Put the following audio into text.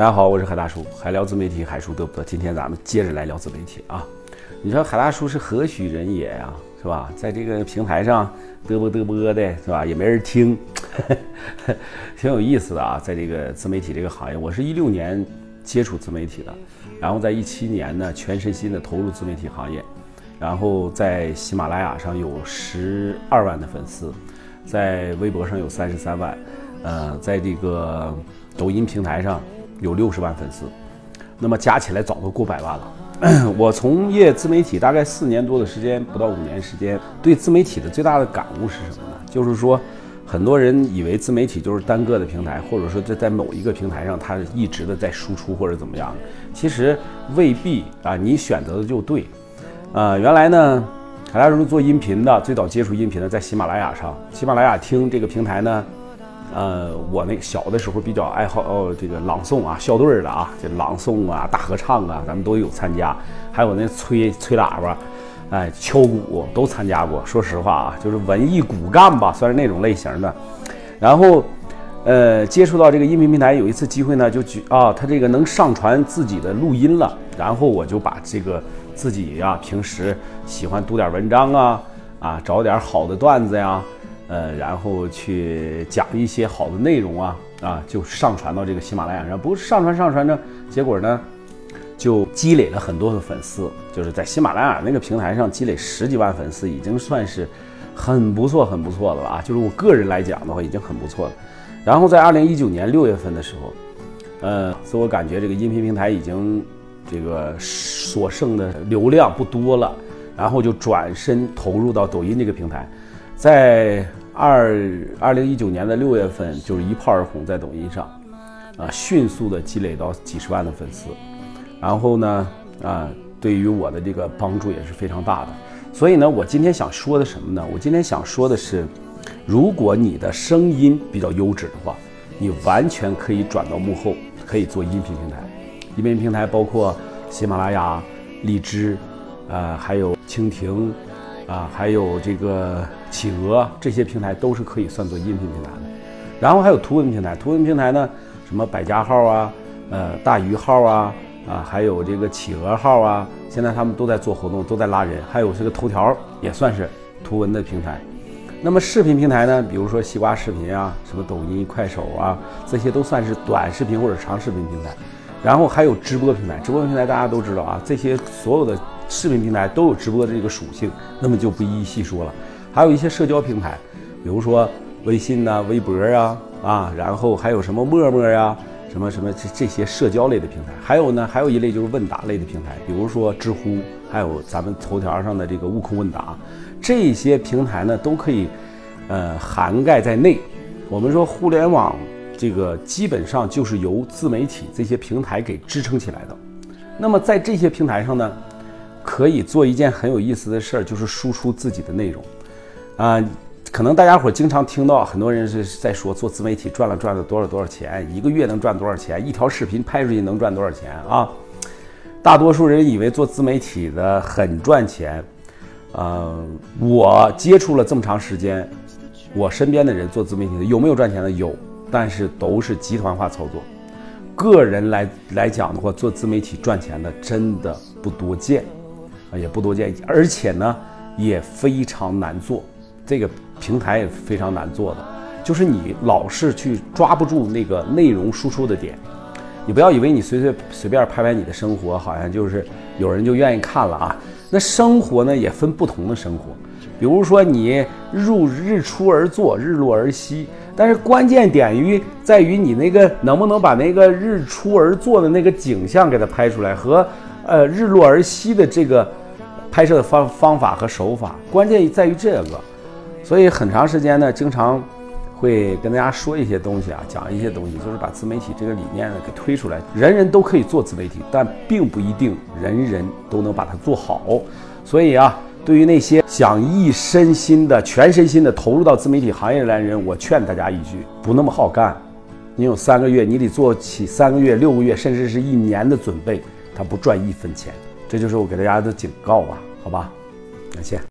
大家好，我是海大叔，海聊自媒体，海叔嘚不嘚？今天咱们接着来聊自媒体啊。你说海大叔是何许人也呀？是吧？在这个平台上嘚啵嘚啵的，是吧？也没人听，挺有意思的啊。在这个自媒体这个行业，我是一六年接触自媒体的，然后在一七年呢，全身心的投入自媒体行业，然后在喜马拉雅上有十二万的粉丝，在微博上有三十三万，呃，在这个抖音平台上。有六十万粉丝，那么加起来早都过百万了。我从业自媒体大概四年多的时间，不到五年时间，对自媒体的最大的感悟是什么呢？就是说，很多人以为自媒体就是单个的平台，或者说在在某一个平台上，它一直的在输出或者怎么样，其实未必啊。你选择的就对。呃，原来呢，海大叔做音频的，最早接触音频的在喜马拉雅上，喜马拉雅听这个平台呢。呃，我那小的时候比较爱好哦，这个朗诵啊，校队的啊，这朗诵啊，大合唱啊，咱们都有参加。还有那吹吹喇叭，哎，敲鼓都参加过。说实话啊，就是文艺骨干吧，算是那种类型的。然后，呃，接触到这个音频平台，有一次机会呢，就举啊，他这个能上传自己的录音了。然后我就把这个自己呀，平时喜欢读点文章啊，啊，找点好的段子呀。呃，然后去讲一些好的内容啊啊，就上传到这个喜马拉雅上。不是上传上传着，结果呢，就积累了很多的粉丝。就是在喜马拉雅那个平台上积累十几万粉丝，已经算是很不错、很不错的了啊。就是我个人来讲的话，已经很不错了。然后在二零一九年六月份的时候，呃，自我感觉这个音频平台已经这个所剩的流量不多了，然后就转身投入到抖音这个平台，在。二二零一九年的六月份，就是一炮而红，在抖音上，啊，迅速的积累到几十万的粉丝，然后呢，啊，对于我的这个帮助也是非常大的。所以呢，我今天想说的什么呢？我今天想说的是，如果你的声音比较优质的话，你完全可以转到幕后，可以做音频平台。音频平台包括喜马拉雅、荔枝，啊，还有蜻蜓。啊，还有这个企鹅这些平台都是可以算作音频平台的，然后还有图文平台，图文平台呢，什么百家号啊，呃，大鱼号啊，啊，还有这个企鹅号啊，现在他们都在做活动，都在拉人，还有这个头条也算是图文的平台。那么视频平台呢，比如说西瓜视频啊，什么抖音、快手啊，这些都算是短视频或者长视频平台。然后还有直播平台，直播平台大家都知道啊，这些所有的视频平台都有直播的这个属性，那么就不一一细说了。还有一些社交平台，比如说微信呐、微博啊啊，然后还有什么陌陌呀、什么什么这这些社交类的平台。还有呢，还有一类就是问答类的平台，比如说知乎，还有咱们头条上的这个悟空问答，这些平台呢都可以呃涵盖在内。我们说互联网。这个基本上就是由自媒体这些平台给支撑起来的。那么在这些平台上呢，可以做一件很有意思的事儿，就是输出自己的内容。啊，可能大家伙儿经常听到很多人是在说做自媒体赚了赚了多少多少钱，一个月能赚多少钱，一条视频拍出去能赚多少钱啊？大多数人以为做自媒体的很赚钱。呃，我接触了这么长时间，我身边的人做自媒体的有没有赚钱的？有。但是都是集团化操作，个人来来讲的话，做自媒体赚钱的真的不多见，啊也不多见，而且呢也非常难做，这个平台也非常难做的，就是你老是去抓不住那个内容输出的点，你不要以为你随随随便拍拍你的生活，好像就是有人就愿意看了啊，那生活呢也分不同的生活，比如说你入日出而作，日落而息。但是关键点于在于你那个能不能把那个日出而作的那个景象给它拍出来，和呃日落而息的这个拍摄的方方法和手法，关键在于这个。所以很长时间呢，经常会跟大家说一些东西啊，讲一些东西，就是把自媒体这个理念呢给推出来。人人都可以做自媒体，但并不一定人人都能把它做好。所以啊。对于那些想一身心的、全身心的投入到自媒体行业来的人，我劝大家一句：不那么好干。你有三个月，你得做起三个月、六个月，甚至是一年的准备，他不赚一分钱。这就是我给大家的警告吧？好吧，感谢。